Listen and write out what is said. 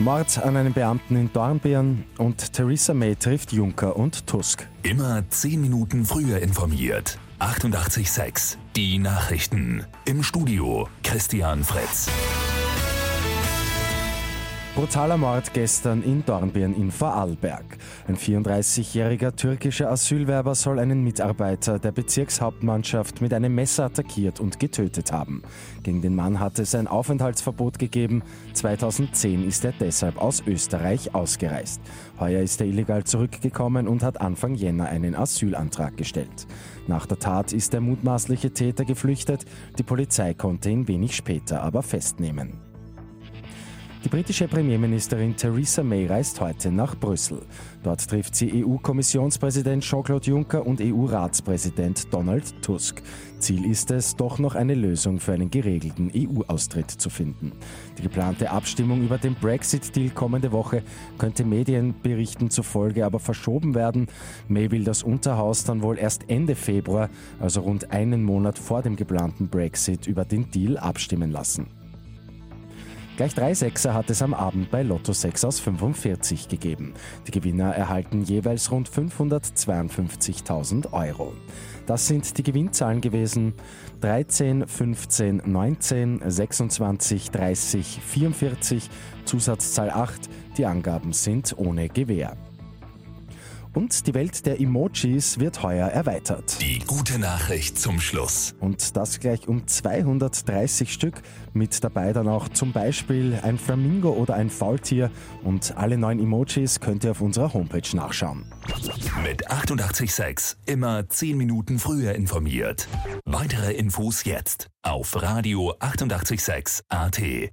Mord an einem Beamten in Dornbirn und Theresa May trifft Juncker und Tusk. Immer 10 Minuten früher informiert. 88.6 Die Nachrichten. Im Studio Christian Fritz. Brutaler Mord gestern in Dornbirn in Vorarlberg. Ein 34-jähriger türkischer Asylwerber soll einen Mitarbeiter der Bezirkshauptmannschaft mit einem Messer attackiert und getötet haben. Gegen den Mann hat es ein Aufenthaltsverbot gegeben. 2010 ist er deshalb aus Österreich ausgereist. Heuer ist er illegal zurückgekommen und hat Anfang Jänner einen Asylantrag gestellt. Nach der Tat ist der mutmaßliche Täter geflüchtet. Die Polizei konnte ihn wenig später aber festnehmen. Die britische Premierministerin Theresa May reist heute nach Brüssel. Dort trifft sie EU-Kommissionspräsident Jean-Claude Juncker und EU-Ratspräsident Donald Tusk. Ziel ist es, doch noch eine Lösung für einen geregelten EU-Austritt zu finden. Die geplante Abstimmung über den Brexit-Deal kommende Woche könnte Medienberichten zufolge aber verschoben werden. May will das Unterhaus dann wohl erst Ende Februar, also rund einen Monat vor dem geplanten Brexit, über den Deal abstimmen lassen. Gleich drei Sechser hat es am Abend bei Lotto 6 aus 45 gegeben. Die Gewinner erhalten jeweils rund 552.000 Euro. Das sind die Gewinnzahlen gewesen 13, 15, 19, 26, 30, 44, Zusatzzahl 8. Die Angaben sind ohne Gewähr. Und die Welt der Emojis wird heuer erweitert. Die gute Nachricht zum Schluss. Und das gleich um 230 Stück. Mit dabei dann auch zum Beispiel ein Flamingo oder ein Faultier. Und alle neuen Emojis könnt ihr auf unserer Homepage nachschauen. Mit 886 immer 10 Minuten früher informiert. Weitere Infos jetzt auf Radio 886 AT.